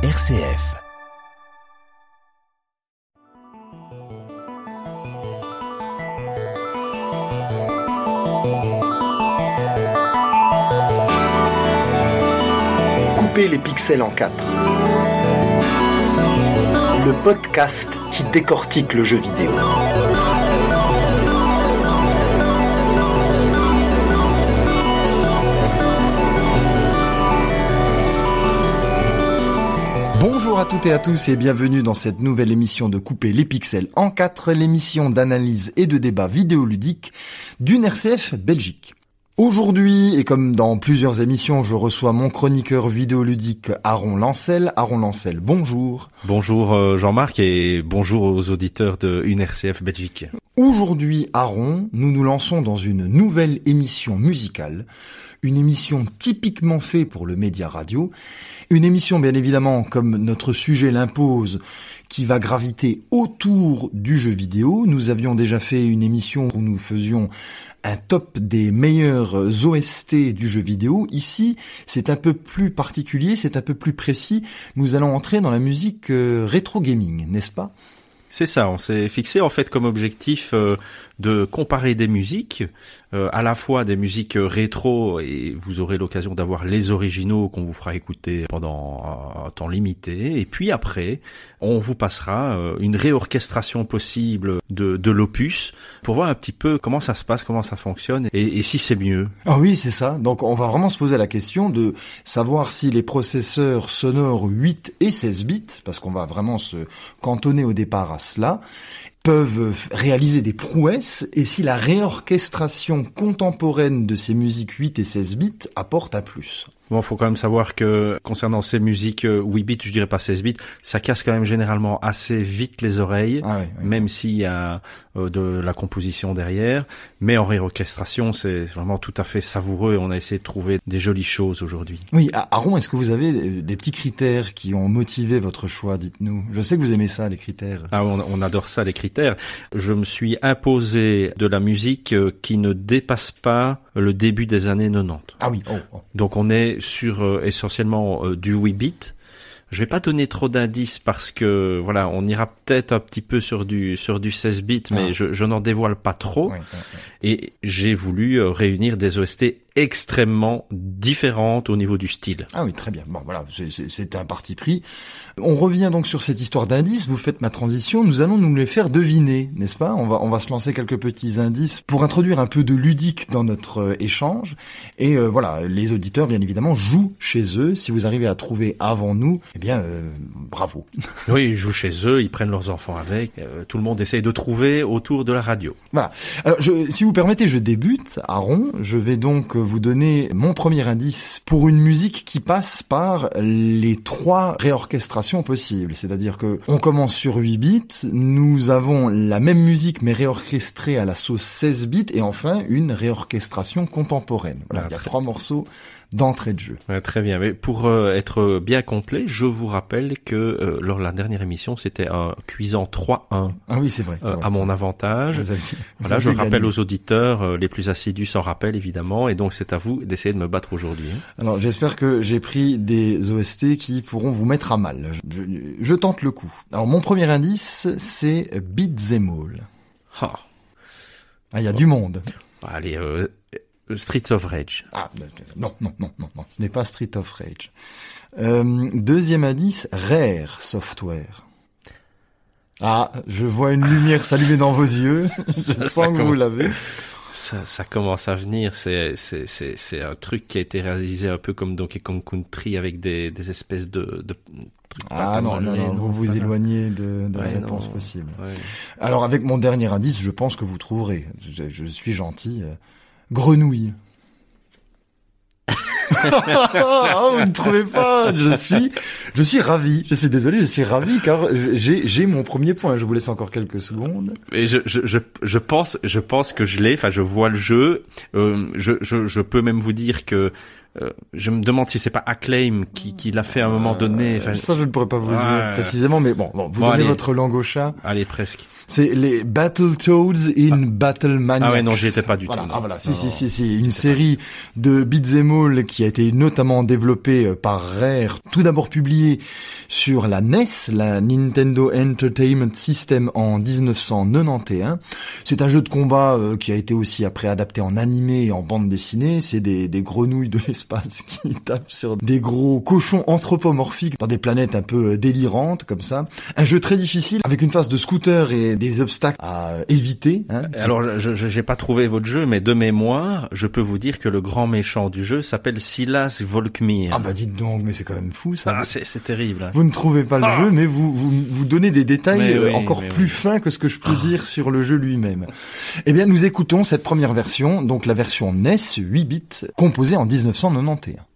RCF. Couper les pixels en quatre. Le podcast qui décortique le jeu vidéo. Bonjour à toutes et à tous et bienvenue dans cette nouvelle émission de Couper les pixels en 4, l'émission d'analyse et de débat vidéoludique d'une RCF Belgique. Aujourd'hui, et comme dans plusieurs émissions, je reçois mon chroniqueur vidéoludique Aaron Lancel. Aaron Lancel, bonjour. Bonjour euh, Jean-Marc et bonjour aux auditeurs de une RCF Belgique. Aujourd'hui, Aaron, nous nous lançons dans une nouvelle émission musicale, une émission typiquement faite pour le média radio, une émission bien évidemment comme notre sujet l'impose, qui va graviter autour du jeu vidéo. Nous avions déjà fait une émission où nous faisions un top des meilleurs OST du jeu vidéo. Ici, c'est un peu plus particulier, c'est un peu plus précis. Nous allons entrer dans la musique euh, rétro gaming, n'est-ce pas? C'est ça, on s'est fixé en fait comme objectif euh, de comparer des musiques, euh, à la fois des musiques rétro, et vous aurez l'occasion d'avoir les originaux qu'on vous fera écouter pendant un temps limité, et puis après, on vous passera euh, une réorchestration possible de, de l'opus pour voir un petit peu comment ça se passe, comment ça fonctionne, et, et si c'est mieux. Ah oui, c'est ça. Donc on va vraiment se poser la question de savoir si les processeurs sonores 8 et 16 bits, parce qu'on va vraiment se cantonner au départ à cela, peuvent réaliser des prouesses et si la réorchestration contemporaine de ces musiques 8 et 16 bits apporte un plus. Bon, faut quand même savoir que concernant ces musiques 8 bits, je dirais pas 16 bits, ça casse quand même généralement assez vite les oreilles, Ah oui, oui. même s'il y a euh, de la composition derrière. Mais en réorchestration, c'est vraiment tout à fait savoureux et on a essayé de trouver des jolies choses aujourd'hui. Oui, Aaron, est-ce que vous avez des des petits critères qui ont motivé votre choix Dites-nous? Je sais que vous aimez ça, les critères. Ah, on, on adore ça, les critères. Je me suis imposé de la musique euh, qui ne dépasse pas le début des années 90. Ah oui, oh, oh. Donc on est sur euh, essentiellement euh, du 8 bits. Je vais pas donner trop d'indices parce que voilà, on ira peut-être un petit peu sur du sur du 16 bits, mais Ah. je, je n'en dévoile pas trop. Et j'ai voulu euh, réunir des OST extrêmement différentes au niveau du style. Ah oui, très bien. Bon, voilà, c'est un parti pris. On revient donc sur cette histoire d'indices. Vous faites ma transition. Nous allons nous les faire deviner, n'est-ce pas? On va on va se lancer quelques petits indices pour introduire un peu de ludique dans notre euh, échange. Et euh, voilà, les auditeurs, bien évidemment, jouent chez eux. Si vous arrivez à trouver avant nous, eh bien, euh, bravo. Oui, ils jouent chez eux, ils prennent leurs enfants avec. euh, tout le monde essaye de trouver autour de la radio. Voilà. Alors, je, si vous permettez, je débute. Aaron, je vais donc euh, vous donner mon premier indice pour une musique qui passe par les trois réorchestrations possibles. C'est-à-dire que on commence sur 8 bits, nous avons la même musique mais réorchestrée à la sauce 16 bits et enfin une réorchestration contemporaine. Voilà, il y a trois morceaux d'entrée de jeu. Ouais, très bien. Mais pour euh, être bien complet, je vous rappelle que euh, lors de la dernière émission, c'était un cuisant 3-1 Ah oui, c'est vrai. euh, vrai. à mon avantage. Vous avez- Voilà, je rappelle gagné. aux auditeurs, les plus assidus s'en rappellent évidemment, et donc c'est à vous d'essayer de me battre aujourd'hui. hein. Alors j'espère que j'ai pris des OST qui pourront vous mettre à mal. Je, tente le coup. Alors mon premier indice, c'est All. Ah, Ah, il y a du monde. allez, euh, euh, Streets of Rage. Ah, non, non, non, non, non, ce n'est pas Street of Rage. Euh, deuxième indice, Rare Software. Ah, je vois une lumière s'allumer dans vos yeux. je sens que vous l'avez. Ça, ça commence à venir. C'est, c'est, c'est, c'est un truc qui a été réalisé un peu comme Donkey Kong Country avec des, des espèces de, Ah non, non, non, vous vous éloignez de, de la réponse non. possible. Ouais. Alors avec mon dernier indice, je pense que vous trouverez. Je, je suis gentil. Grenouille. Ah, vous ne trouvez pas Je suis, je suis ravi. Je suis désolé, je suis ravi car j'ai, j'ai mon premier point. Je vous laisse encore quelques secondes. Et je, je, je, je pense, je pense que je l'ai. Enfin, je vois le jeu. Euh, je, je, je peux même vous dire que euh, je me demande si c'est pas Acclaim qui, qui l'a fait à un moment donné. Enfin, ça, je ne pourrais pas vous le dire précisément, mais bon, bon vous donnez votre langue au chat. Allez, presque. C'est les Battletoads in ah. Battle Maniacs. Ah ouais, non, j'y étais pas du voilà. tout. Ah voilà, si, si, si, si, une série de beat'em all qui a été notamment développée euh, par Rare, tout d'abord publiée sur la NES, la Nintendo Entertainment System en 1991. C'est un jeu de combat euh, qui a été aussi après adapté en animé et en bande dessinée. C'est des, des grenouilles de l'espace qui tapent sur des gros cochons anthropomorphiques dans des planètes un peu euh, délirantes comme ça. Un jeu très difficile avec une phase de scooter et des obstacles à éviter. Hein, Alors, je n'ai pas trouvé votre jeu, mais de mémoire, je peux vous dire que le grand méchant du jeu s'appelle Silas Volkmir. Ah bah dites donc, mais c'est quand même fou ça. Ah, c'est terrible. Hein. Vous ne trouvez pas le ah. jeu, mais vous, vous vous donnez des détails euh, encore plus fins que ce que je peux dire sur le jeu lui-même. Eh bien, nous écoutons cette première version, donc la version NES 8 bits, composée en 1991.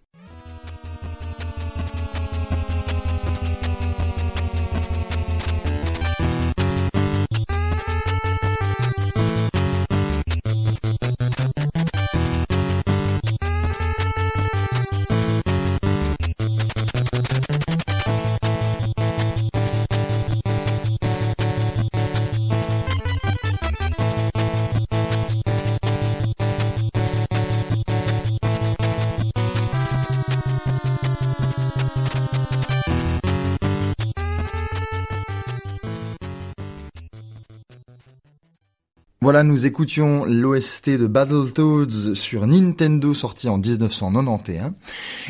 Voilà, nous écoutions l'OST de Battletoads sur Nintendo sorti en 1991.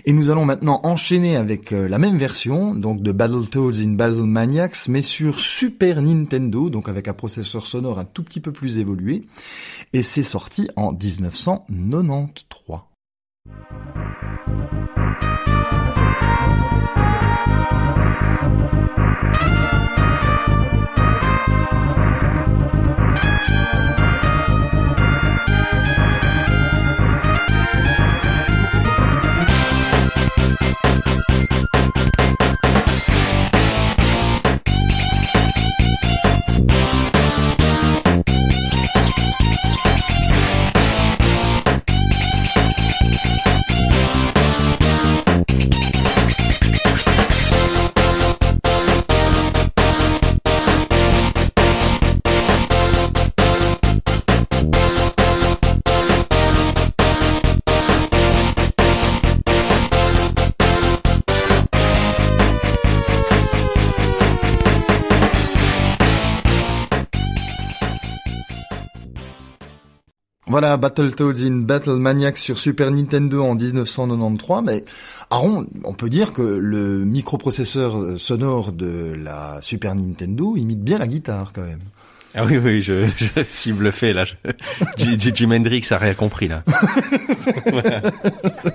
Et nous allons maintenant enchaîner avec euh, la même version, donc de Battletoads in Battle Maniacs, mais sur Super Nintendo, donc avec un processeur sonore un tout petit peu plus évolué. Et c'est sorti en 1993. Voilà, Battletoads in Battle Maniacs sur Super Nintendo en 1993, mais Aaron, on peut dire que le microprocesseur sonore de la Super Nintendo imite bien la guitare quand même. Ah oui, oui, je, je suis bluffé là. Jim Hendrix a rien compris là.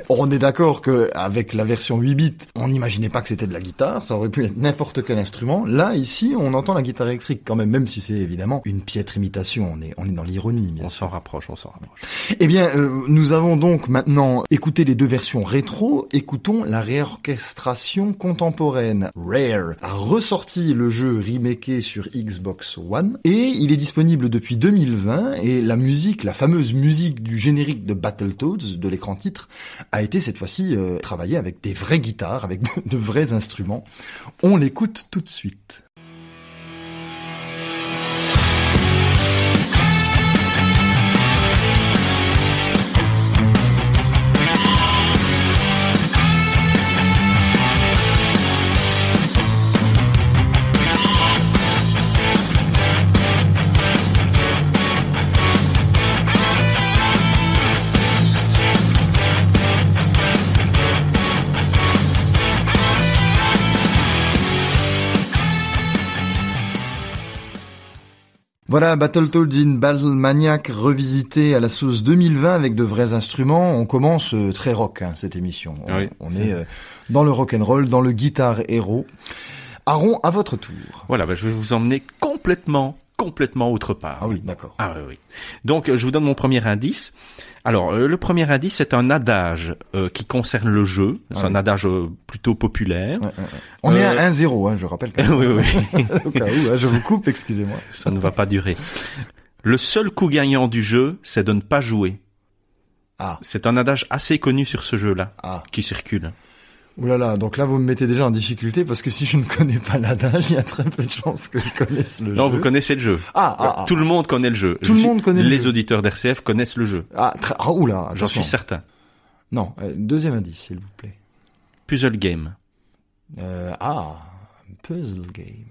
On est d'accord que avec la version 8 bits, on n'imaginait pas que c'était de la guitare, ça aurait pu être n'importe quel instrument. Là, ici, on entend la guitare électrique quand même, même si c'est évidemment une piètre imitation. On est, on est dans l'ironie. On s'en rapproche, on s'en rapproche. Eh bien, euh, nous avons donc maintenant écouté les deux versions rétro. Écoutons la réorchestration contemporaine. Rare a ressorti le jeu remaké sur Xbox One et il est disponible depuis 2020 et la musique, la fameuse musique du générique de Battletoads, de l'écran titre, a été cette fois-ci euh, travaillée avec des vraies guitares, avec de vrais instruments. On l'écoute tout de suite. Voilà, Battletoads in Battle Maniac revisité à la sauce 2020 avec de vrais instruments. On commence euh, très rock hein, cette émission. On, est euh, dans le rock and roll, dans le guitar héros. Aaron, à votre tour. Voilà, bah, je vais vous emmener complètement, complètement autre part. Ah oui, d'accord. Ah oui, oui. Donc, je vous donne mon premier indice. Alors, euh, le premier indice, c'est un adage euh, qui concerne le jeu. C'est un adage euh, plutôt populaire. On est à 1-0, hein, je rappelle. oui, oui. Au cas où, hein, je vous coupe, excusez-moi. Ça ne va pas durer. Le seul coup gagnant du jeu, c'est de ne pas jouer. Ah. C'est un adage assez connu sur ce jeu-là, Ah. qui circule. Ouh là là, donc là vous me mettez déjà en difficulté parce que si je ne connais pas l'adage, il y a très peu de chances que je connaisse le Non, jeu. vous connaissez le jeu. Ah, ah, ah. Tout le monde connaît le jeu. Tout le monde connaît le Les jeu. auditeurs d'RCF connaissent le jeu. Ah, très... ah oula, J'en suis certain. Non, euh, deuxième indice, s'il vous plaît. Puzzle game. Euh, ah, puzzle game.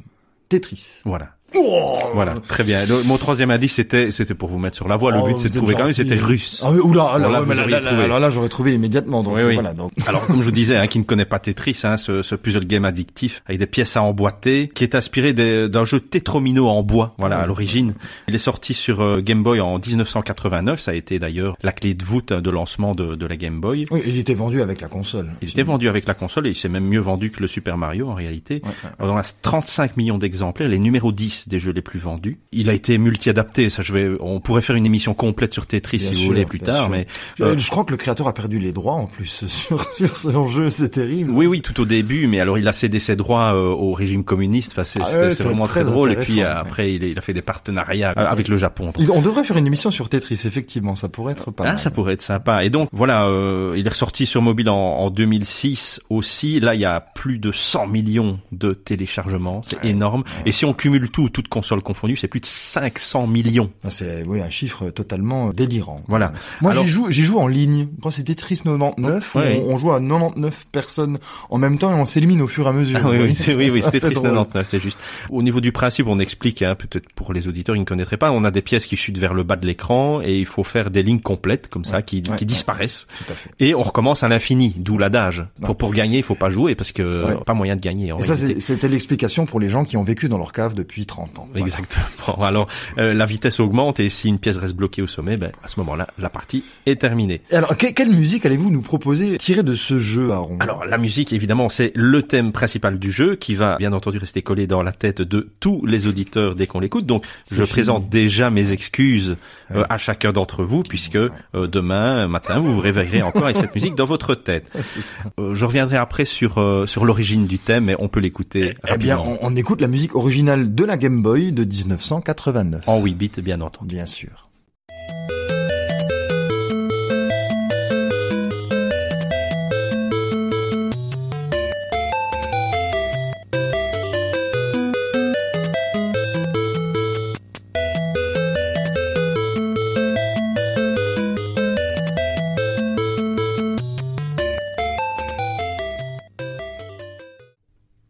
Tetris. Voilà. Oh Voilà, très bien. Le- mon troisième indice, c'était, c'était pour vous mettre sur la voie. Le Oh, but, c'est de trouver quand même, c'était russe. Ah oui, oula, alors, là, ouais, là, là, là, trouvé. alors là, j'aurais trouvé immédiatement. Donc Oui, oui. voilà, donc Alors, comme je vous disais, hein, qui ne connaît pas Tetris, hein, ce, ce puzzle game addictif avec des pièces à emboîter, qui est inspiré d'un jeu Tetromino en bois, voilà, à l'origine. Il est sorti sur euh, Game Boy en 1989. Ça a été d'ailleurs la clé de voûte de lancement de, de la Game Boy. oui, il était vendu avec la console. Il était vendu avec la console et il s'est même mieux vendu que le Super Mario en réalité. Ouais, ouais. On a 35 millions d'exemplaires, les numéros 10 des jeux les plus vendus. Il a été multi-adapté, ça je vais, on pourrait faire une émission complète sur Tetris Bien si sûr, vous voulez plus tard, sûr. mais Je, euh, je crois que le créateur a perdu les droits en plus sur sur ce jeu, c'est terrible. Oui, oui, tout au début, mais alors il a cédé ses droits euh, au régime communiste. Enfin, c'est Ah ouais, vraiment très très drôle. Et puis après, il, est- il a fait des partenariats euh, avec le Japon. On devrait faire une émission sur Tetris, effectivement, ça pourrait être pas Ah, mal. ça pourrait être sympa. Et donc voilà, euh, il est ressorti sur mobile en, en 2006 aussi. Là, il y a plus de 100 millions de téléchargements, c'est énorme. Et si on cumule tout, toutes consoles confondues, c'est plus de 500 millions. Ah, C'est oui un chiffre totalement délirant. Voilà. Moi j'y joue, j'y joue en ligne. Quand c'est Tetris 99, où Ouais. on, on joue à 99 personnes en même temps et on s'élimine au fur et à mesure. Ah oui, oui, c'est- oui, Tetris drôle. 99, c'est juste. Au niveau du principe, on explique, hein, peut-être pour les auditeurs, ils ne connaîtraient pas, on a des pièces qui chutent vers le bas de l'écran et il faut faire des lignes complètes, comme ça, qui, ouais, qui disparaissent. Tout à fait. Et on recommence à l'infini, d'où l'adage. Pour, pour gagner, il faut pas jouer parce que pas moyen de gagner. En Et ça, c'était l'explication pour les gens qui ont vécu dans leur cave depuis 30 ans. Voilà. Exactement. Alors, euh, la vitesse augmente et si une pièce reste bloquée au sommet, ben, à ce moment-là, la partie est terminée. Et alors, que- quelle musique allez-vous nous proposer tirée de ce jeu, Aaron? Alors la musique évidemment c'est le thème principal du jeu qui va bien entendu rester collé dans la tête de tous les auditeurs dès qu'on l'écoute. Donc je fini. présente déjà mes excuses euh, Ouais. à chacun d'entre vous puisque euh, demain matin vous vous réveillerez encore avec cette musique dans votre tête. Euh, je reviendrai après sur euh, sur l'origine du thème mais on peut l'écouter Eh bien, rapidement on, on écoute la musique originale de la Game Boy de 1989. en 8 bits bien entendu. Bien sûr.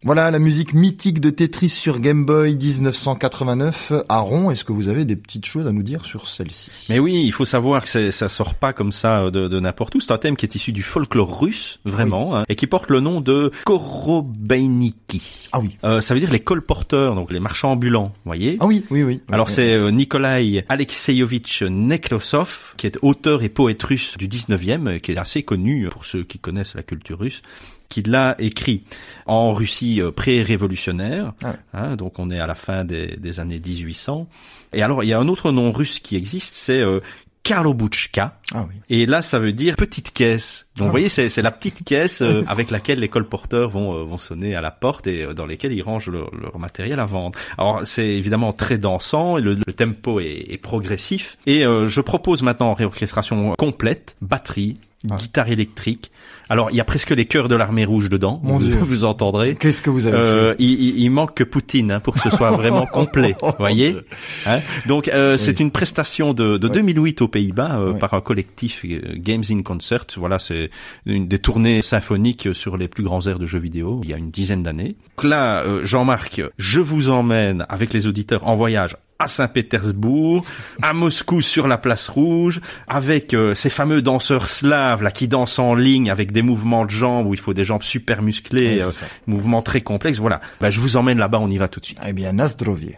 Voilà la musique mythique de Tetris sur Game Boy 1989. Aaron, est-ce que vous avez des petites choses à nous dire sur celle-ci? Mais oui, il faut savoir que ça sort pas comme ça euh, de, de n'importe où. C'est un thème qui est issu du folklore russe, vraiment, hein, et qui porte le nom de Korobeiniki. Ah oui. Euh, ça veut dire les colporteurs, donc les marchands ambulants, voyez? Ah oui, oui, oui. Alors Oui, c'est euh, Nikolai Alexeyevich Nekrasov, qui est auteur et poète russe du 19e, euh, qui est assez connu pour ceux qui connaissent la culture russe, qui l'a écrit en Russie euh, pré-révolutionnaire, Ah ouais. hein, donc on est à la fin des, des années 1800. Et alors il y a un autre nom russe qui existe, c'est euh, Karlobuchka, Ah oui. et là, ça veut dire petite caisse. Donc, Ah. vous voyez, c'est c'est la petite caisse euh, avec laquelle les colporteurs vont euh, vont sonner à la porte et euh, dans lesquelles ils rangent leur, leur matériel à vendre. Alors, c'est évidemment très dansant. et Le, le tempo est, est progressif. Et je propose maintenant en réorchestration complète, batterie, Guitare électrique. Alors, il y a presque les chœurs de l'armée rouge dedans. Mon vous, Dieu. vous entendrez. Qu'est-ce que vous avez Euh, il, il- il manque que Poutine hein, pour que ce soit vraiment complet, vous voyez. Hein Donc euh, c'est une prestation de, de Ouais. 2008 aux Pays-Bas euh, par un collectif euh, Games in Concert. Voilà, c'est une des tournées symphoniques sur les plus grands airs de jeux vidéo il y a une dizaine d'années. Donc là, euh, Jean-Marc, je vous emmène avec les auditeurs en voyage à Saint-Pétersbourg, à Moscou sur la place rouge, avec euh, ces fameux danseurs slaves là qui dansent en ligne avec des mouvements de jambes où il faut des jambes super musclées, euh, mouvements très complexes. Voilà, bah, je vous emmène là-bas, on y va tout de suite. Eh bien, Nasdrovie.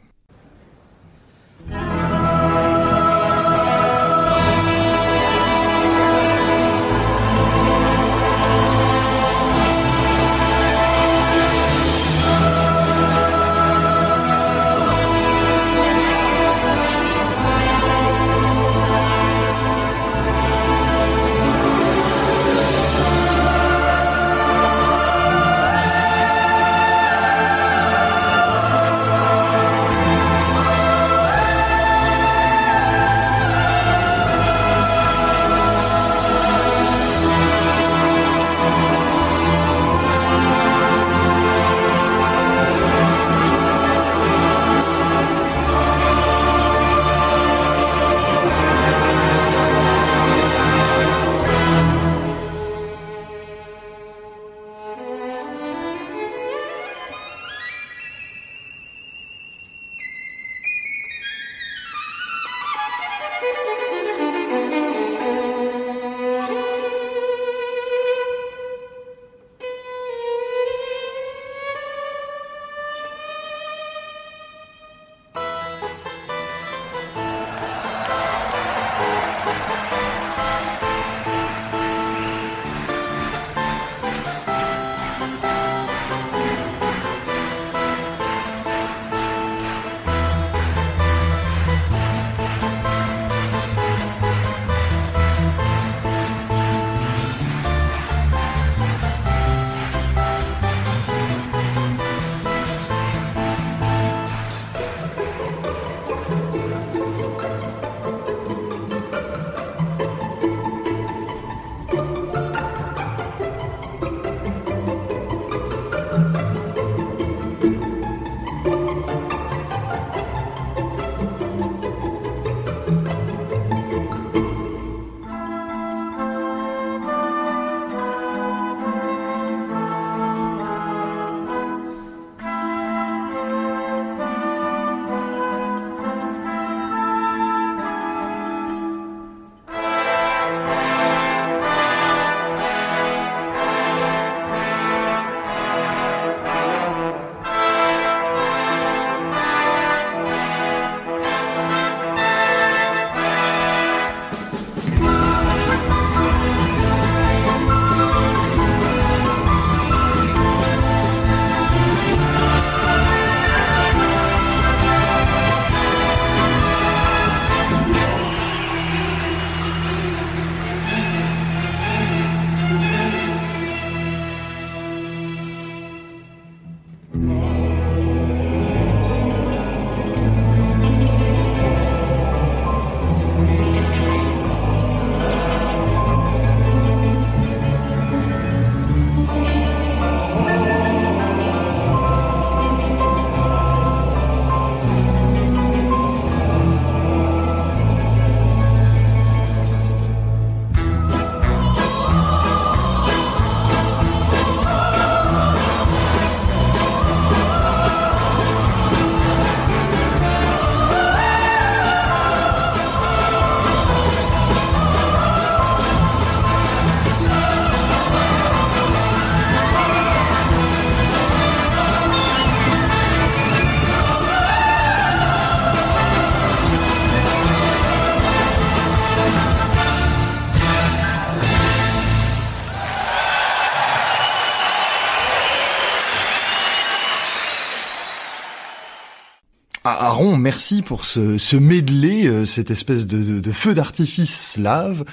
Merci pour ce, ce medley, euh, cette espèce de, feu d'artifice slave.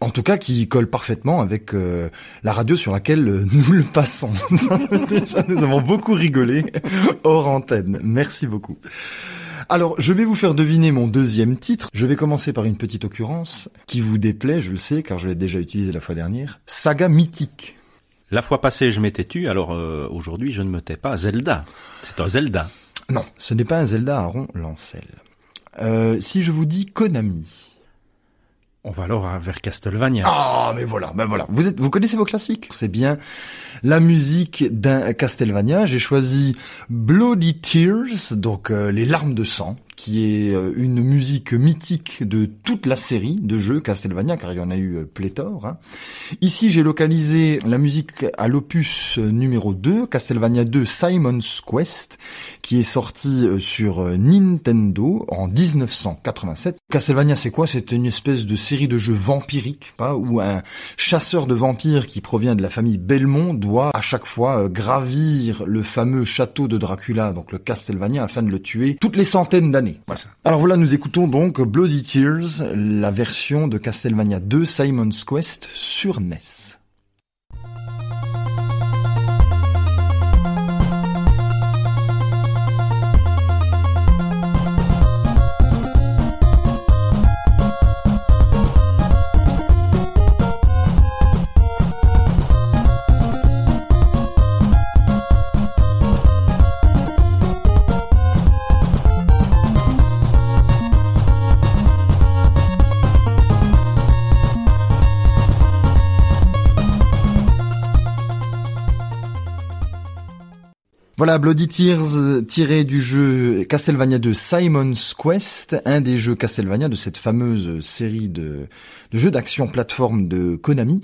En tout cas, qui colle parfaitement avec euh, la radio sur laquelle euh, nous le passons. Déjà, nous avons beaucoup rigolé hors antenne. Merci beaucoup. Alors, je vais vous faire deviner mon deuxième titre. Je vais commencer par une petite occurrence qui vous déplaît, je le sais, car je l'ai déjà utilisé la fois dernière. Saga mythique. La fois passée, je m'étais tu, alors aujourd'hui, je ne me tais pas. Zelda. C'est un Zelda. Non, ce n'est pas un Zelda à rond Lancel. Euh, si je vous dis Konami. On va alors vers Castlevania. Ah, mais voilà, ben voilà. Vous êtes, vous connaissez vos classiques. C'est bien la musique d'un Castlevania. J'ai choisi Bloody Tears, donc euh, les larmes de sang qui est euh, une musique mythique de toute la série de jeux Castlevania, car il y en a eu pléthore. Hein. Ici, j'ai localisé la musique à l'opus numéro 2, Castlevania 2 Simon's Quest, qui est sorti sur Nintendo en 1987. Castlevania, c'est quoi? C'est une espèce de série de jeux vampiriques, pas? Où un chasseur de vampires qui provient de la famille Belmont doit à chaque fois gravir le fameux château de Dracula, donc le Castlevania, afin de le tuer toutes les centaines d'années. Alors voilà, nous écoutons donc Bloody Tears, la version de Castlevania 2 Simon's Quest sur NES. Voilà, Bloody Tears tiré du jeu Castlevania 2 Simon's Quest, un des jeux Castlevania de cette fameuse série de, jeux d'action plateforme de Konami.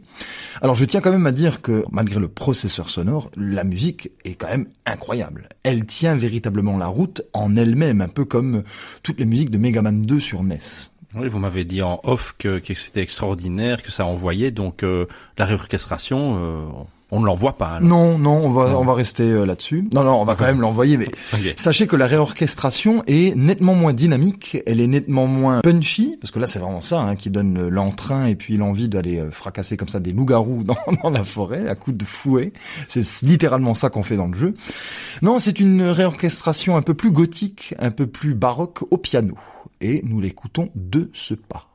Alors je tiens quand même à dire que malgré le processeur sonore, la musique est quand même incroyable. Elle tient véritablement la route en elle-même, un peu comme toutes les musiques de Mega Man 2 sur NES. Oui, vous m'avez dit en off que, c'était extraordinaire, que ça envoyait, donc euh, la réorchestration, euh, on ne l'envoie pas. Non, non, on va on va rester euh, là-dessus. Non, non, on va quand même l'envoyer, mais sachez que la réorchestration est nettement moins dynamique, elle est nettement moins punchy, parce que là c'est vraiment ça hein, qui donne l'entrain et puis l'envie d'aller euh, fracasser comme ça des loups-garous dans, dans la forêt à coups de fouet. C'est littéralement ça qu'on fait dans le jeu. Non, c'est une réorchestration un peu plus gothique, un peu plus baroque au piano, et nous l'écoutons de ce pas.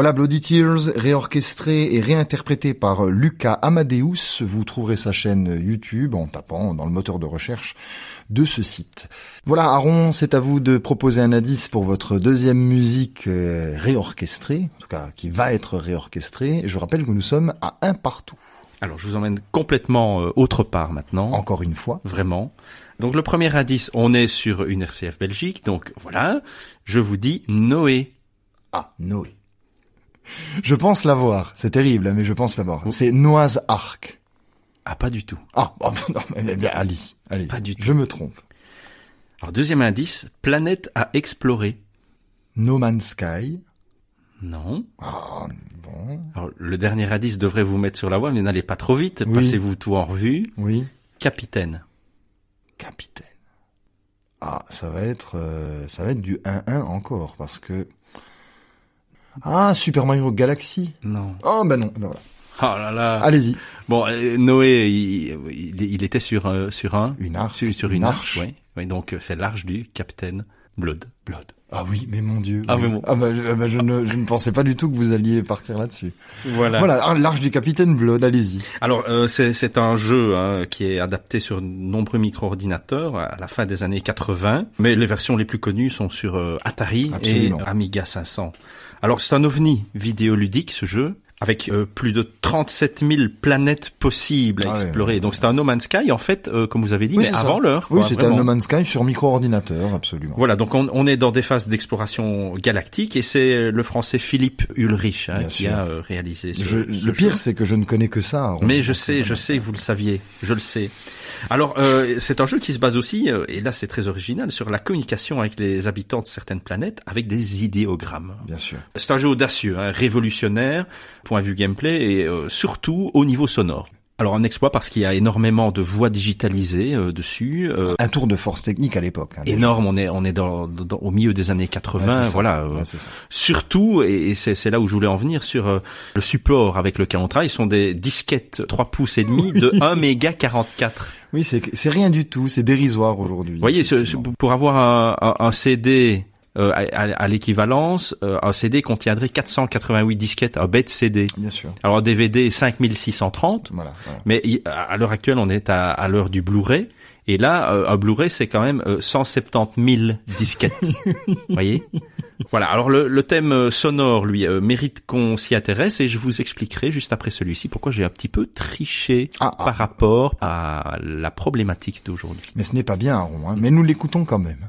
Voilà Bloody Tears, réorchestré et réinterprété par Lucas Amadeus. Vous trouverez sa chaîne YouTube en tapant dans le moteur de recherche de ce site. Voilà Aaron, c'est à vous de proposer un indice pour votre deuxième musique euh, réorchestrée, en tout cas qui va être réorchestrée. Je rappelle que nous sommes à un partout. Alors je vous emmène complètement euh, autre part maintenant. Encore une fois. Vraiment. Donc le premier indice, on est sur une RCF Belgique, donc voilà, je vous dis Noé. Ah, Noé. Je pense l'avoir. C'est terrible, mais je pense l'avoir. C'est Noise Arc. Ah, pas du tout. Ah, oh, non, mais bien, allez-y, allez Pas du tout. Je me trompe. Alors, deuxième indice, planète à explorer. No Man's Sky. Non. Ah, bon. Alors, le dernier indice devrait vous mettre sur la voie, mais n'allez pas trop vite. Oui. Passez-vous tout en revue. Oui. Capitaine. Capitaine. Ah, ça va être, euh, ça va être du 1-1 encore, parce que... Ah, Super Mario Galaxy. Non. Oh, ben non, ben voilà. Oh là là. Allez-y. Bon, euh, Noé, il, il, il était sur euh, sur un Une arche. sur, sur une, Une arche. arche. Oui. Oui, donc euh, c'est l'arche du capitaine Blood. Blood. Ah oui, mais mon dieu. Ah, mais bon. Ah bah, je, ah bah, je ne, je ne pensais pas du tout que vous alliez partir là-dessus. Voilà. Voilà, ah, l'arche du capitaine Blood, allez-y. Alors euh, c'est un jeu hein, qui est adapté sur de nombreux micro-ordinateurs à la fin des années 80, mais les versions les plus connues sont sur euh, Atari Absolument. et Amiga 500. Alors c'est un ovni vidéoludique ce jeu avec euh, plus de 37 000 planètes possibles à Ah explorer. ouais, Donc c'est un No Man's Sky en fait, euh, comme vous avez dit, Oui, mais c'est avant l'heure. Oui, c'était un. No Man's Sky sur micro-ordinateur, absolument. Voilà, donc on, on est dans des phases d'exploration galactique et c'est le français Philippe Ulrich hein, qui sûr. a euh, réalisé ce, Je- ce le pire, c'est que je ne connais que ça. Mais je sais, je sais, vous le saviez, je le sais. Alors, euh, c'est un jeu qui se base aussi, euh, et là c'est très original, sur la communication avec les habitants de certaines planètes avec des idéogrammes. Bien sûr. C'est un jeu audacieux, hein, révolutionnaire, point de vue gameplay, et euh, surtout au niveau sonore. Alors un exploit parce qu'il y a énormément de voix digitalisées euh, dessus, euh, Un tour de force technique à l'époque. hein, énorme. On est on est dans, dans- au milieu des années 80, Ouais, voilà. euh, Ouais. Surtout, et et c'est c'est là où je voulais en venir, sur euh, le support avec lequel on travaille, sont des disquettes 3 pouces et demi de 1 méga 44. Oui, c'est c'est rien du tout. C'est dérisoire aujourd'hui. Vous voyez, ce- pour avoir un, un- un CD euh, à, à- l'équivalence, euh, un CD contiendrait 488 disquettes, un bête CD. Bien sûr. Alors un DVD 5630, Voilà. voilà. mais à l'heure actuelle, on est à, à l'heure du Blu-ray. Et là, euh, un Blu-ray, c'est quand même euh, 170 000 disquettes. Vous voyez? Voilà. Alors le, le thème euh, sonore, lui, euh, mérite qu'on s'y intéresse et je vous expliquerai juste après celui-ci pourquoi j'ai un petit peu triché Ah, ah. par rapport à la problématique d'aujourd'hui. Mais ce n'est pas bien, Aaron. Hein. Mais nous l'écoutons quand même.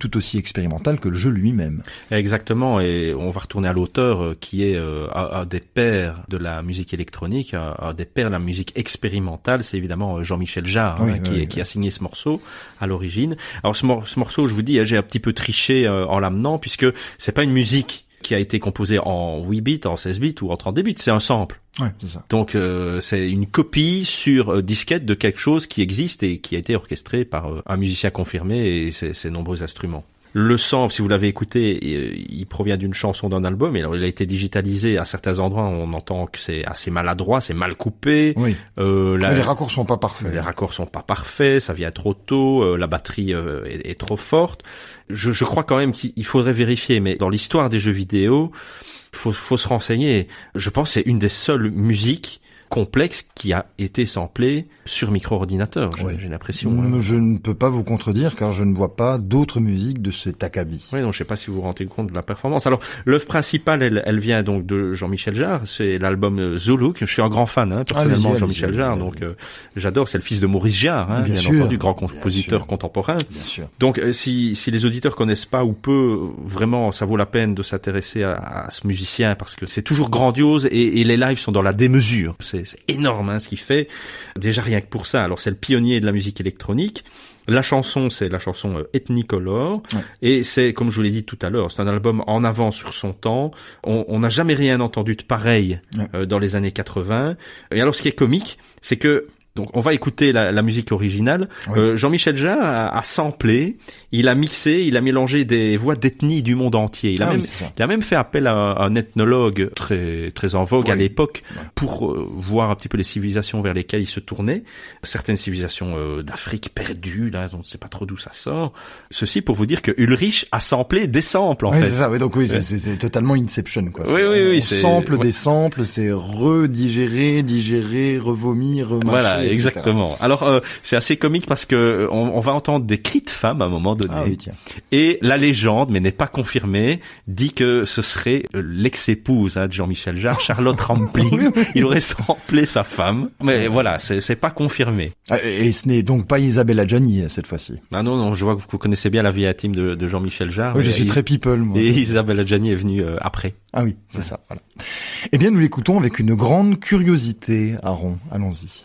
Tout aussi expérimentale que le jeu lui-même. Exactement, et on va retourner à l'auteur euh, qui est euh, un, un des pères de la musique électronique, un, un des pères de la musique expérimentale, c'est évidemment euh, Jean-Michel Jarre Oui, hein, oui, qui, oui. qui a signé ce morceau à l'origine. Alors ce, mor- ce morceau, je vous dis, hein, j'ai un petit peu triché euh, en l'amenant puisque c'est pas une musique qui a été composée en 8 bits, en 16 bits ou en 32 bits, c'est un sample. Ouais, c'est ça. Donc euh, c'est une copie sur euh, disquette de quelque chose qui existe et qui a été orchestré par euh, un musicien confirmé et ses, ses nombreux instruments. Le sample, si vous l'avez écouté, euh, il provient d'une chanson d'un album. Et alors, il a été digitalisé à certains endroits. On entend que c'est assez maladroit, c'est mal coupé. Oui. Euh, la- les raccords sont pas parfaits. les raccords sont pas parfaits, ça vient trop tôt, euh, la batterie euh, est, est trop forte. Je, je crois quand même qu'il faudrait vérifier, mais dans l'histoire des jeux vidéo, faut, faut se renseigner. Je pense que c'est une des seules musiques complexes qui a été samplée sur micro-ordinateur. J'ai Oui. l'impression. Hein. Je ne peux pas vous contredire car je ne vois pas d'autres musiques de cet acabit. Oui, non, je sais pas si vous vous rendez compte de la performance. Alors, l'œuvre principale, elle, elle vient donc de Jean-Michel Jarre. C'est l'album euh, Zulu. que Je suis un grand fan, hein, personnellement, Allez-y, de Jean-Michel Jarre. Donc, euh, j'adore. C'est le fils de Maurice Jarre, hein, Bien bien, sûr, entendu, grand compositeur contemporain. Bien sûr. Donc, euh, si, si les auditeurs connaissent pas ou peu, vraiment, ça vaut la peine de s'intéresser à, à ce musicien parce que c'est toujours grandiose et, et les lives sont dans la démesure. C'est c'est énorme hein, ce qu'il fait. Déjà rien que pour ça. Alors, c'est le pionnier de la musique électronique. La chanson, c'est la chanson euh, Ethnicolor, Ouais. et c'est, comme je vous l'ai dit tout à l'heure, c'est un album en avant sur son temps. On on n'a jamais rien entendu de pareil Ouais. euh, dans les années 80. Et alors, ce qui est comique, c'est que Donc on va écouter la, la musique originale. Euh, Jean-Michel Jarre a, a, samplé, il a mixé, il a mélangé des voix d'ethnie du monde entier. Il a, ah même, il a même fait appel à, un ethnologue très très en vogue à l'époque pour euh, voir un petit peu les civilisations vers lesquelles il se tournait. Certaines civilisations euh, d'Afrique perdues, là, on ne sait pas trop d'où ça sort. Ceci pour vous dire que Ulrich a samplé des samples en fait. C'est ça, oui, donc oui, c'est totalement Inception quoi. Oui, oui, oui. Sample des samples, c'est redigérer, digérer, revomir, remâcher. Voilà exactement. Alors euh, c'est assez comique parce que euh, on, va entendre des cris de femmes à un moment donné. Ah et la légende, mais n'est pas confirmée, dit que ce serait euh, l'ex-épouse hein, de Jean-Michel Jarre, Charlotte Rampling. Il aurait samplé sa femme, mais voilà, c'est pas confirmé. Ah, et ce n'est donc pas Isabelle Adjani cette fois-ci. Ah non, non, je vois que vous connaissez bien la vie intime de, de Jean-Michel Jarre. Oui, je suis très people. Moi. Et Isabelle Adjani est venue après. Ah oui, c'est ça. Voilà. Eh bien, nous l'écoutons avec une grande curiosité, Aaron. Allons-y.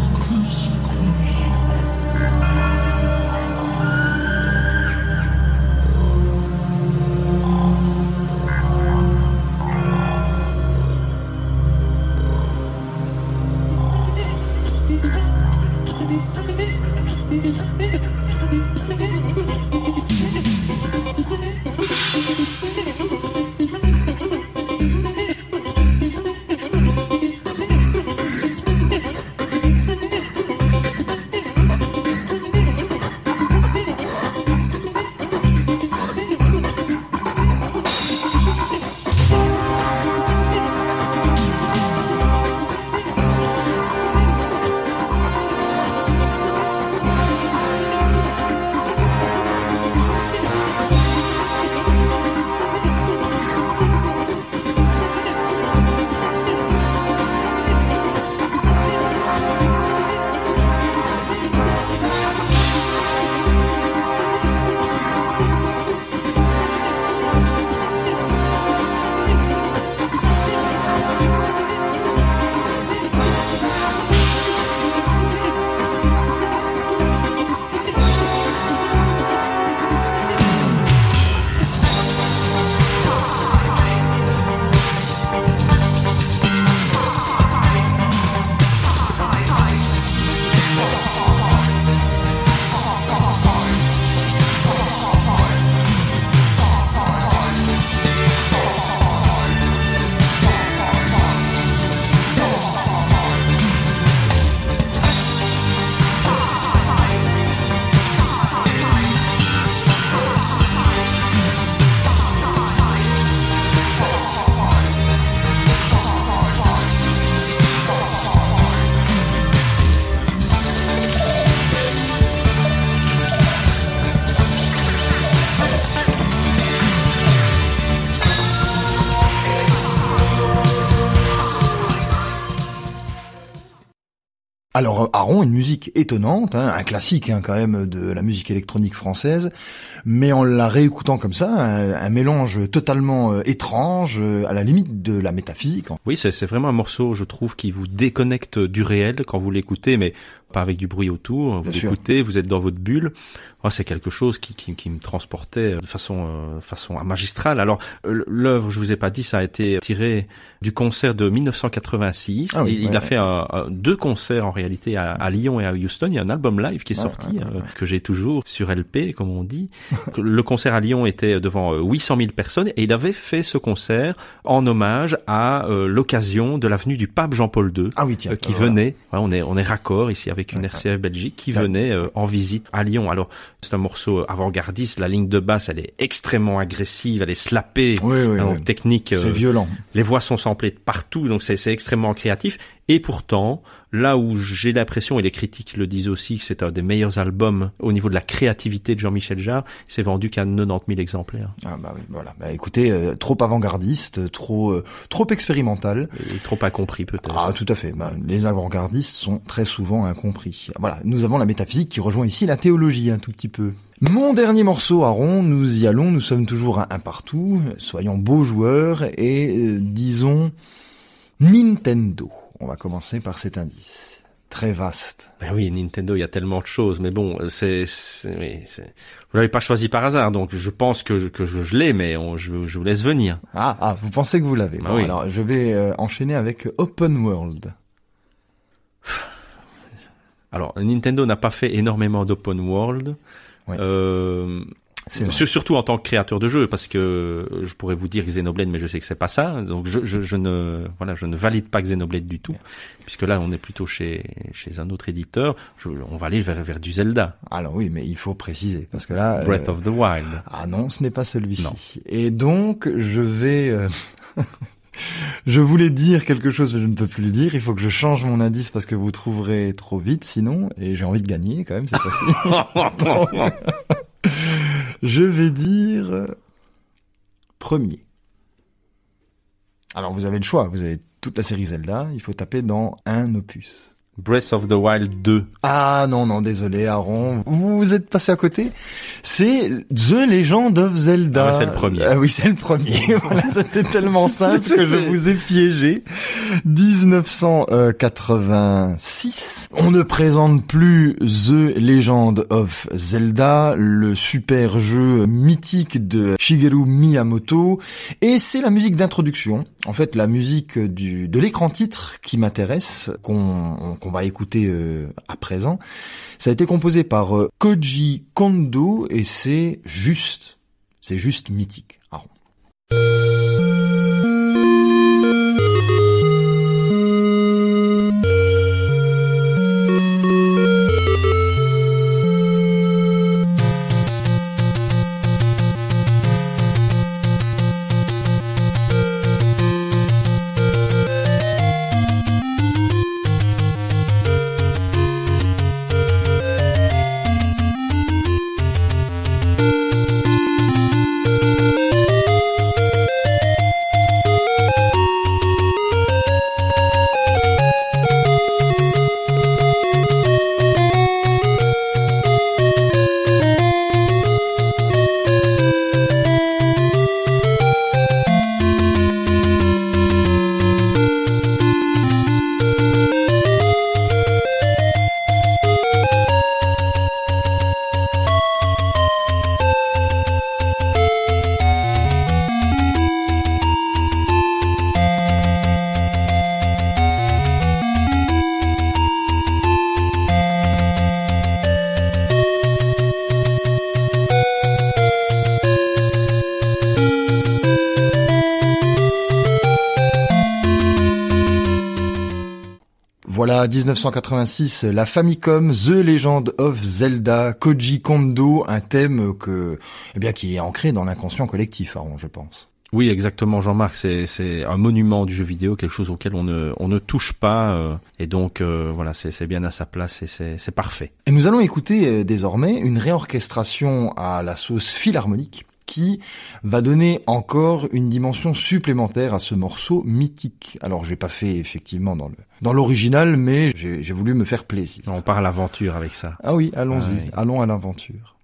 Une musique étonnante, hein, un classique hein, quand même de la musique électronique française, mais en la réécoutant comme ça, un, mélange totalement euh, étrange, euh, à la limite de la métaphysique. Oui, c'est vraiment un morceau, je trouve, qui vous déconnecte du réel quand vous l'écoutez, mais pas avec du bruit autour. Vous écoutez, vous êtes dans votre bulle. c'est quelque chose qui, qui, qui, me transportait de façon, euh, façon magistrale. Alors, l'œuvre, je vous ai pas dit, ça a été tiré du concert de 1986. Ah il, a fait un, deux concerts en réalité à, Lyon et à Houston. Il y a un album live qui est sorti euh, que j'ai toujours sur LP, comme on dit. Le concert à Lyon était devant 800 euh, 000 personnes et il avait fait ce concert en hommage à l'occasion de l'avenue du pape Jean-Paul II, ah oui, qui venait. on est on est raccord ici avec une RCF Belgique qui venait euh, en visite à Lyon. Alors c'est un morceau avant-gardiste, la ligne de basse elle est extrêmement agressive, elle est slappée, oui, technique. C'est euh, violent. Les voix sont samplées de partout, donc c'est extrêmement créatif. Et pourtant, là où j'ai l'impression, et les critiques le disent aussi, que c'est un des meilleurs albums au niveau de la créativité de Jean-Michel Jarre, c'est vendu qu'à 90 000 exemplaires. Ah bah oui, voilà. Bah écoutez, euh, trop avant-gardiste, trop euh, trop expérimental. Et trop incompris peut-être. Ah tout à fait. Bah, les avant-gardistes sont très souvent incompris. Voilà, nous avons la métaphysique qui rejoint ici la théologie un tout petit peu. Mon dernier morceau, Aaron, nous y allons, nous sommes toujours à un partout, soyons beaux joueurs et euh, disons Nintendo. On va commencer par cet indice. très vaste. Ben oui, Nintendo, il y a tellement de choses, mais bon, c'est, oui, vous l'avez pas choisi par hasard, donc je pense que, que je, je l'ai, mais je, je, vous laisse venir. Ah, ah, vous pensez que vous l'avez ben oui. Alors, je vais euh, enchaîner avec Open World. Alors, Nintendo n'a pas fait énormément d'open world. Euh, Surtout en tant que créateur de jeu, parce que je pourrais vous dire Xenoblade, mais je sais que c'est pas ça. Donc je, je, je, ne voilà, je ne valide pas Xenoblade du tout, puisque là on est plutôt chez chez un autre éditeur. Je, on va aller vers vers du Zelda. Alors oui, mais il faut préciser parce que là. Breath of the Wild. Ah non, ce n'est pas celui-ci. Et donc je vais. Euh, je voulais dire quelque chose, mais je ne peux plus le dire. Il faut que je change mon indice parce que vous trouverez trop vite sinon. Et j'ai envie de gagner quand même cette fois-ci. Je vais dire premier. Alors vous avez le choix, vous avez toute la série Zelda, il faut taper dans un opus. Breath of the Wild 2. Ah non, non, désolé Aaron, vous êtes passé à côté. C'est The Legend of Zelda. Ah, c'est le premier. Ah oui, c'est le premier. voilà, c'était tellement simple que je vous ai piégé. 1986. On ne présente plus The Legend of Zelda, le super jeu mythique de Shigeru Miyamoto. Et c'est la musique d'introduction. En fait, la musique de l'écran titre qui m'intéresse, qu'on qu'on va écouter euh, à présent, ça a été composé par euh, Koji Kondo et c'est juste, c'est juste mythique. Voilà, 1986, la Famicom, The Legend of Zelda, Koji Kondo, un thème que, eh bien, qui est ancré dans l'inconscient collectif, Aaron, je pense. Oui, exactement, Jean-Marc. C'est un monument du jeu vidéo, quelque chose auquel on ne, on ne touche pas, euh, et donc euh, voilà, c'est bien à sa place et c'est parfait. Et nous allons écouter euh, désormais une réorchestration à la sauce philharmonique qui va donner encore une dimension supplémentaire à ce morceau mythique. Alors j'ai pas fait effectivement dans le dans l'original, mais j'ai voulu me faire plaisir. On part à l'aventure avec ça. Ah oui, allons-y, allons à l'aventure.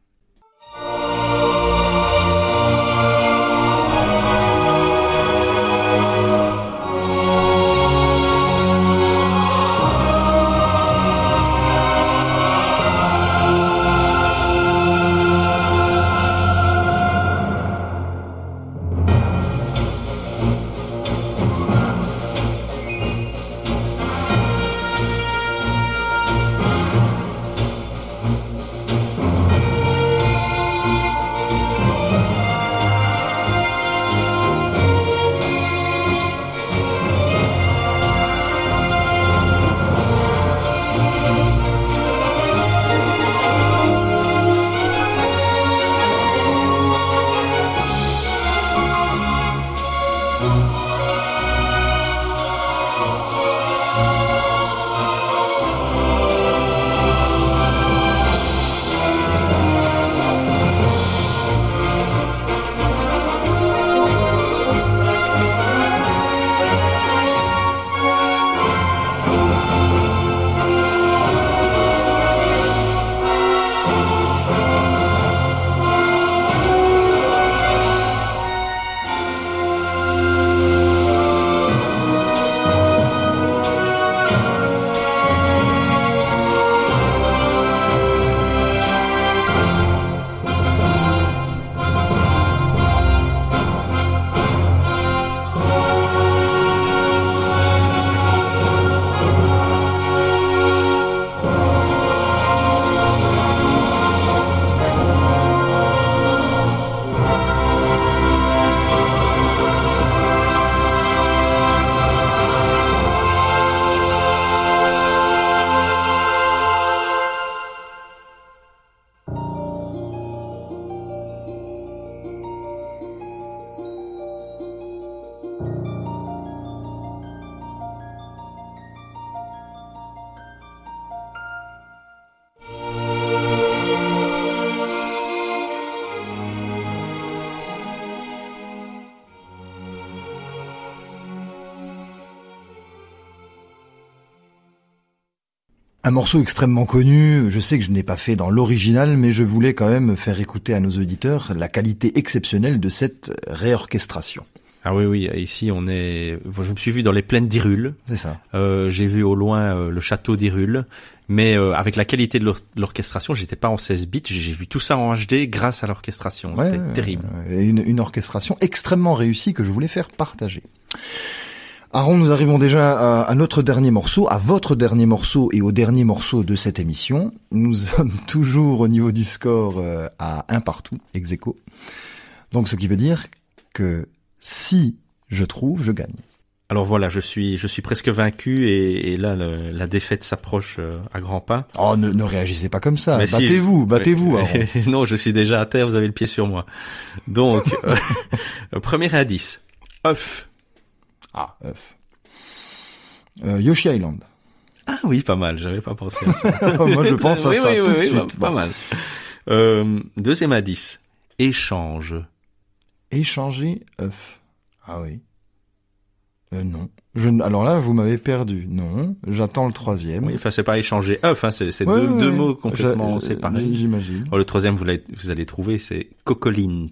Morceau extrêmement connu, je sais que je n'ai pas fait dans l'original, mais je voulais quand même faire écouter à nos auditeurs la qualité exceptionnelle de cette réorchestration. Ah oui, oui, ici on est. Je me suis vu dans les plaines d'Irule. C'est ça. Euh, j'ai vu au loin euh, le château d'Irule, mais euh, avec la qualité de l'orchestration, j'étais pas en 16 bits. J'ai vu tout ça en HD grâce à l'orchestration. C'était terrible. Une, une orchestration extrêmement réussie que je voulais faire partager. Aaron, nous arrivons déjà à, notre dernier morceau, à votre dernier morceau et au dernier morceau de cette émission. Nous sommes toujours au niveau du score à un partout, ex aequo. Donc ce qui veut dire que si je trouve, je gagne. Alors voilà, je suis, je suis presque vaincu et, là la défaite s'approche euh, à grands pas. Oh, ne, réagissez pas comme ça. Battez-vous, battez-vous. non, je suis déjà à terre. Vous avez le pied sur moi. Donc, euh, premier indice, œuf. Ah, œuf. Euh, Yoshi Island. Ah oui, pas mal. J'avais pas pensé à ça. moi, je pense à ça tout de suite. Pas, mal. deuxième indice, échange. Échanger œuf. Ah oui. Euh, non. Je, alors là, vous m'avez perdu. Non. J'attends le troisième. Oui, enfin, c'est pas échanger œuf, hein, c'est deux, deux mots complètement séparés. J'imagine. Oh, le troisième, vous, vous allez trouver, c'est cocolint.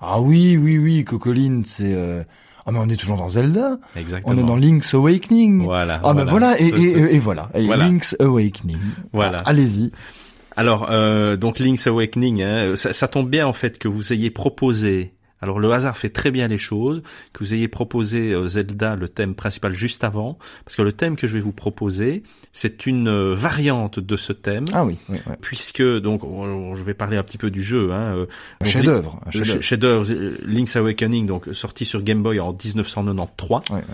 Ah oui, oui, oui, cocolint, c'est... Euh... Ah mais on est toujours dans Zelda. Exactement. On est dans Link's Awakening. Voilà. Ah ben voilà, et, et, et, voilà. Link's Awakening. Voilà. Ah, allez-y. Alors, euh, donc Link's Awakening, hein, ça, ça, tombe bien en fait que vous ayez proposé alors le hasard fait très bien les choses, que vous ayez proposé euh, Zelda le thème principal juste avant, parce que le thème que je vais vous proposer, c'est une euh, variante de ce thème. Ah oui, oui, puisque donc je vais parler un petit peu du jeu. Hein, euh, un chef-d'œuvre. Chef-d'œuvre, Link's Awakening, donc sorti sur Game Boy en 1993. Ouais,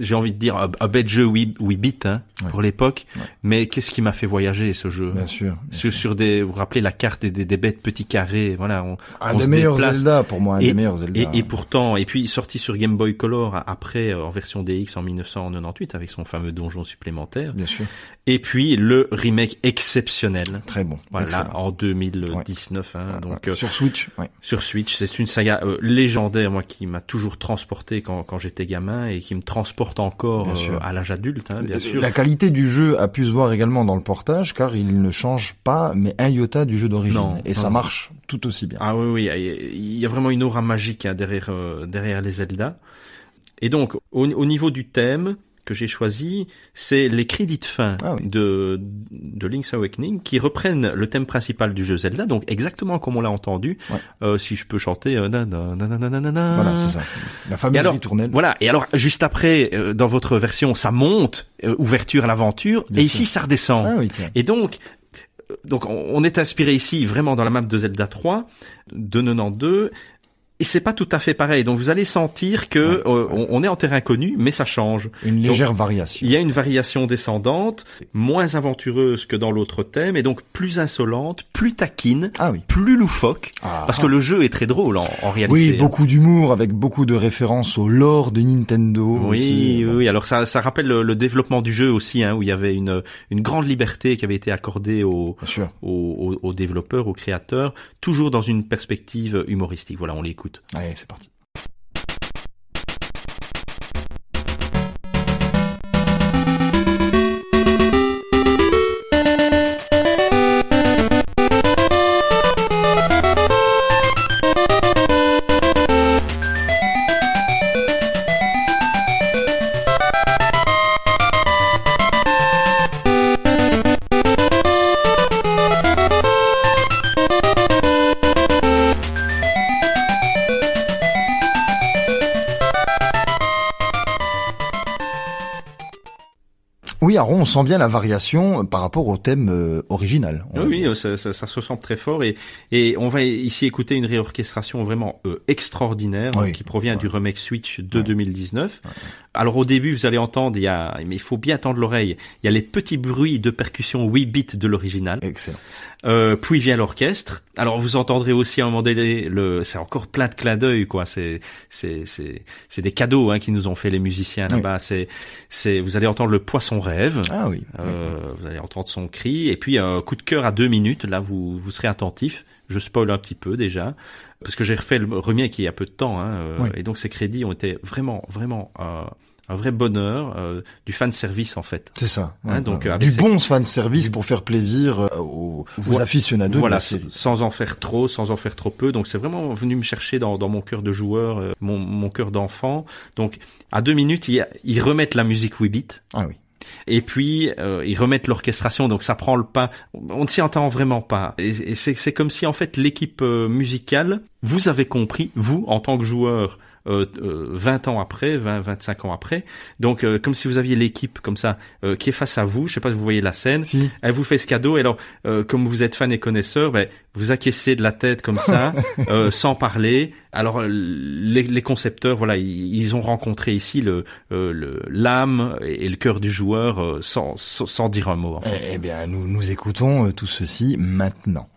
j'ai envie de dire un, bête jeu 8, bits hein, pour l'époque, mais qu'est-ce qui m'a fait voyager ce jeu? Bien sûr. sur, sur des, vous vous rappelez la carte des, des, bêtes petits carrés, voilà. On, un des meilleurs Zelda pour moi, un des meilleurs Zelda. Et, et, pourtant, et puis sorti sur Game Boy Color après euh, en version DX en 1998 avec son fameux donjon supplémentaire. Bien sûr. Et puis le remake exceptionnel. Très bon. Voilà, en 2019. Hein, donc euh, sur Switch. Sur Switch, c'est une saga euh, légendaire, moi qui m'a toujours transporté quand, quand j'étais gamin et qui me transporte encore euh, à l'âge adulte, hein, bien sûr. La qualité du jeu a pu se voir également dans le portage, car il ne change pas, mais un iota du jeu d'origine, et ça marche tout aussi bien. Ah oui, oui, il y a vraiment une aura magique hein, derrière euh, derrière les Zelda. Et donc, au niveau du thème, que j'ai choisi, c'est les crédits de fin ah de, de Link's Awakening qui reprennent le thème principal du jeu Zelda, donc exactement comme on l'a entendu. Euh, si je peux chanter, euh, voilà, c'est ça, la fameuse ritournelle. Voilà. Et alors juste après, euh, dans votre version, ça monte, euh, ouverture à l'aventure, et ici ça redescend. Ah, oui, et donc donc on est inspiré ici vraiment dans la map de Zelda 3 de 92 et c'est pas tout à fait pareil. Donc vous allez sentir que euh, On, est en terrain connu, mais ça change. Une légère variation. Il y a une variation descendante, moins aventureuse que dans l'autre thème, et donc plus insolente, plus taquine, ah oui. plus loufoque, ah. parce que le jeu est très drôle en, en réalité. Oui, beaucoup d'humour avec beaucoup de références au lore de Nintendo. Oui, aussi. oui. Alors ça, ça rappelle le, développement du jeu aussi, hein, où il y avait une, une grande liberté qui avait été accordée aux, aux, aux développeurs, aux créateurs, toujours dans une perspective humoristique. Voilà, on l'écoute. Allez, c'est parti. On sent bien la variation par rapport au thème euh, original. Oui, ça, ça, ça, se sent très fort et, et on va ici écouter une réorchestration vraiment euh, extraordinaire qui provient du remake Switch de 2019. Alors au début, vous allez entendre, il y a, mais il faut bien tendre l'oreille, il y a les petits bruits de percussion 8 bits de l'original. Excellent. Euh, puis vient l'orchestre. Alors vous entendrez aussi à un moment donné, le, c'est encore plein de clins d'œil, quoi. C'est, c'est, c'est, c'est des cadeaux hein, qui nous ont fait les musiciens là-bas. C'est, c'est, vous allez entendre le poisson rêve. Ah oui. Euh, vous allez entendre son cri et puis un coup de cœur à deux minutes. Là, vous, vous serez attentif. Je spoil un petit peu déjà parce que j'ai refait le remake il y a peu de temps, hein, euh, et donc ces crédits ont été vraiment, vraiment euh, un vrai bonheur, euh, du fan service en fait. C'est ça. Hein, donc du bon fan service pour faire plaisir aux, aux aficionados. Voilà, sans en faire trop, sans en faire trop peu. Donc c'est vraiment venu me chercher dans, dans mon cœur de joueur, mon, mon cœur d'enfant. Donc à deux minutes, ils, ils remettent la musique Weebit. Ah oui. Et puis euh, ils remettent l'orchestration, donc ça prend le pas. On ne s'y entend vraiment pas. Et, c'est comme si en fait l'équipe euh, musicale, vous avez compris, vous en tant que joueur, euh, 20 euh, ans après, 20, 25 ans après. Donc, euh, comme si vous aviez l'équipe comme ça euh, qui est face à vous. Je sais pas si vous voyez la scène. Elle vous fait ce cadeau. Et alors, comme vous êtes fan et connaisseur, ben, vous acquiescez de la tête comme ça, sans parler. Alors, les, les concepteurs, voilà, ils, ont rencontré ici le l'âme et le cœur du joueur sans, sans, dire un mot. Eh, eh bien, nous nous écoutons tout ceci maintenant.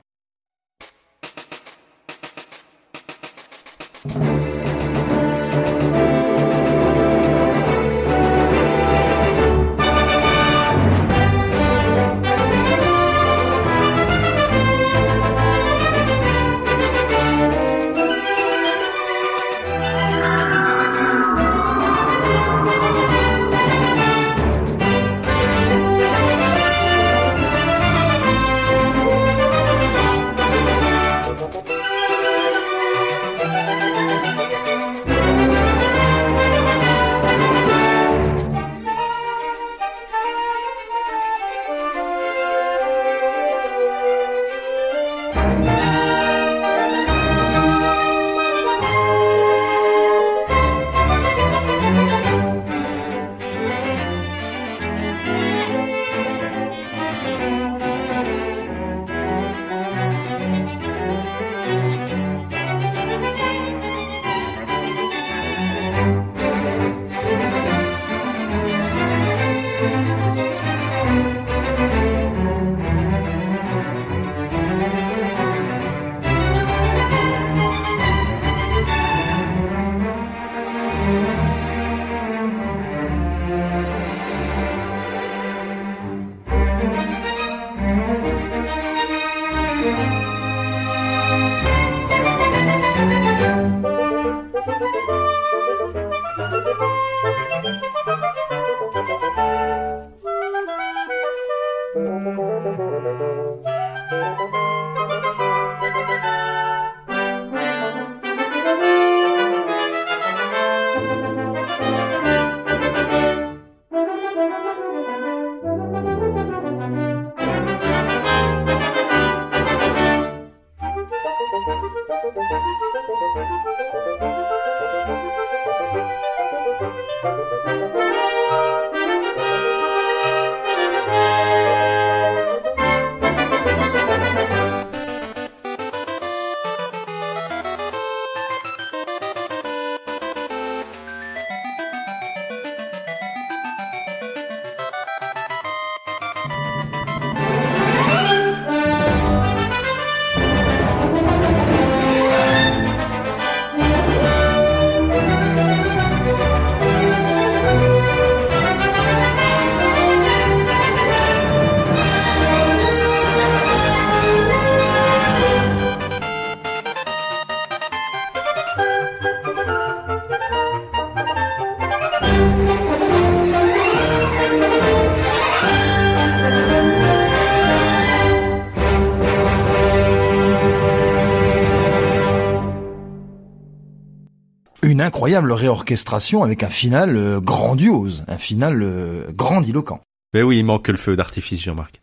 Incroyable réorchestration avec un final euh, grandiose, un final euh, grandiloquent. Mais oui, il manque que le feu d'artifice, Jean-Marc.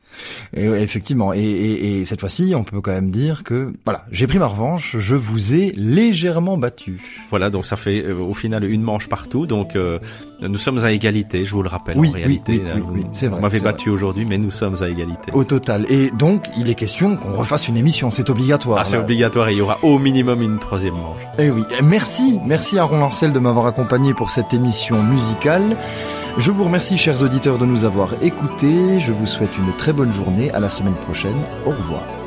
Et, effectivement, et, cette fois-ci, on peut quand même dire que voilà, j'ai pris ma revanche, je vous ai légèrement battu. Voilà, donc ça fait euh, au final une manche partout, donc nous sommes à égalité, je vous le rappelle en réalité. Oui, oui, c'est vrai. Vous m'avez battu aujourd'hui, mais nous sommes à égalité. Au total. Et donc, il est question qu'on refasse une émission, c'est obligatoire. Ah, c'est obligatoire, et il y aura au minimum une troisième manche. Eh oui, merci, merci à Ron Lancel de m'avoir accompagné pour cette émission musicale. Je vous remercie, chers auditeurs, de nous avoir écoutés. Je vous souhaite une très bonne journée. À la semaine prochaine. Au revoir.